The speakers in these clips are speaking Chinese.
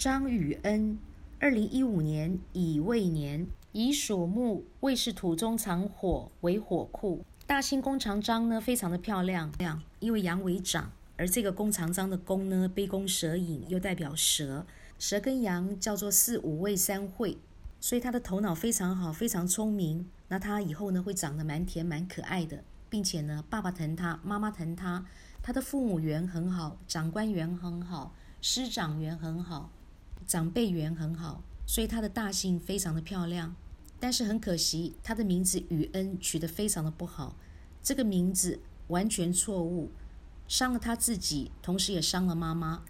张宇恩，二零一五年乙未年，乙属木，未是土中藏火为火库。大兴弓长张呢，非常的漂亮，亮，因为阳为长，而这个弓长张的弓呢，杯弓蛇影，又代表蛇，蛇跟羊叫做四五位三会，所以他的头脑非常好，非常聪明。那他以后呢，会长得蛮甜蛮可爱的，并且呢，爸爸疼他，妈妈疼他，他的父母缘很好，长官缘很好，师长缘很好。长辈缘很好，所以他的大姓非常的漂亮。但是很可惜，他的名字宇恩取得非常的不好，这个名字完全错误，伤了他自己，同时也伤了妈妈。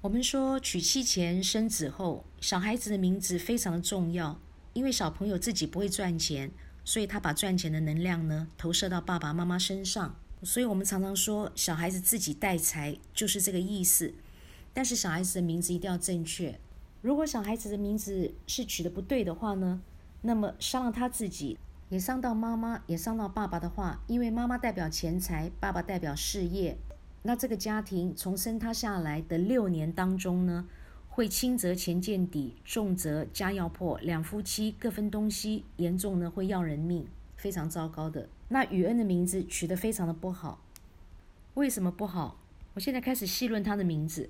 我们说娶妻前生子后，小孩子的名字非常的重要，因为小朋友自己不会赚钱，所以他把赚钱的能量呢投射到爸爸妈妈身上。所以我们常常说小孩子自己带财就是这个意思。但是小孩子的名字一定要正确。如果小孩子的名字是取的不对的话呢，那么伤了他自己，也伤到妈妈，也伤到爸爸的话，因为妈妈代表钱财，爸爸代表事业，那这个家庭从生他下来的六年当中呢，会轻则钱见底，重则家要破，两夫妻各分东西，严重呢会要人命，非常糟糕的。那雨恩的名字取得非常的不好，为什么不好？我现在开始细论他的名字。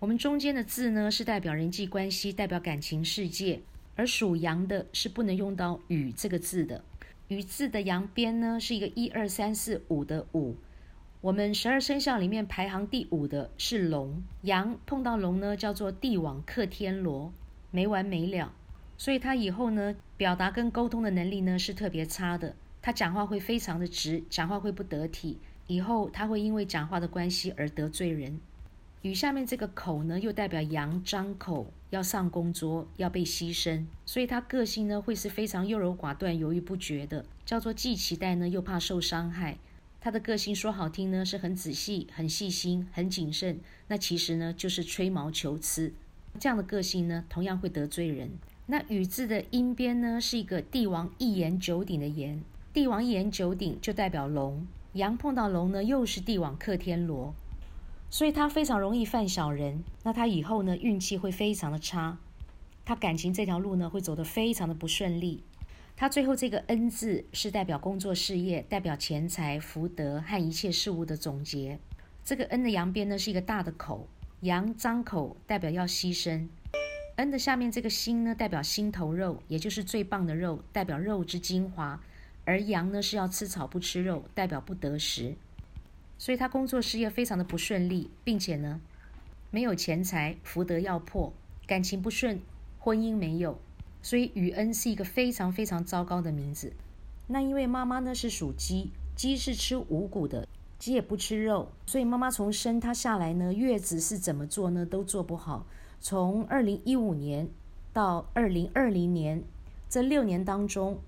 我们中间的字呢，是代表人际关系，代表感情世界；而属羊的是不能用到“羽”这个字的。羽字的阳边呢，是一个一二三四五的五。我们十二生肖里面排行第五的是龙，羊碰到龙呢，叫做地网克天罗，没完没了。所以他以后呢，表达跟沟通的能力呢是特别差的。他讲话会非常的直，讲话会不得体。以后他会因为讲话的关系而得罪人。与下面这个口呢，又代表羊张口要上供桌，要被牺牲，所以他个性呢会是非常优柔寡断、犹豫不决的，叫做既期待呢又怕受伤害。他的个性说好听呢是很仔细、很细心、很谨慎，那其实呢就是吹毛求疵。这样的个性呢同样会得罪人。那羽字的阴边呢是一个帝王一言九鼎的言，帝王一言九鼎就代表龙，羊碰到龙呢又是帝王克天罗。所以他非常容易犯小人，那他以后呢运气会非常的差，他感情这条路呢会走得非常的不顺利。他最后这个恩字是代表工作事业，代表钱财福德和一切事物的总结。这个恩的阳边呢是一个大的口，阳张口代表要牺牲。恩的下面这个心呢代表心头肉，也就是最棒的肉，代表肉之精华。而阳呢是要吃草不吃肉，代表不得食。所以他工作事业非常的不顺利，并且呢，没有钱财，福德要破，感情不顺，婚姻没有，所以宇恩是一个非常非常糟糕的名字。那因为妈妈呢是属鸡，鸡是吃五谷的，鸡也不吃肉，所以妈妈从生他下来呢，月子是怎么做呢，都做不好。从二零一五年到二零二零年这六年当中，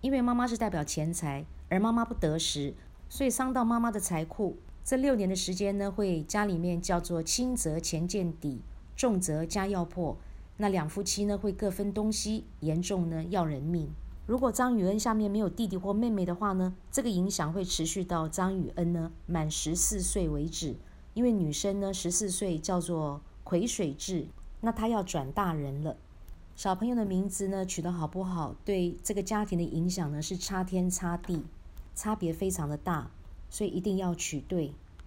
因为妈妈是代表钱财，而妈妈不得食。所以伤到妈妈的财库，这六年的时间呢，会家里面叫做轻则钱见底，重则家要破。那两夫妻呢，会各分东西，严重呢要人命。如果张宇恩下面没有弟弟或妹妹的话呢，这个影响会持续到张宇恩呢满十四岁为止。因为女生呢十四岁叫做癸水制，那她要转大人了。小朋友的名字呢取得好不好，对这个家庭的影响呢是差天差地。差别非常的大，所以一定要取对。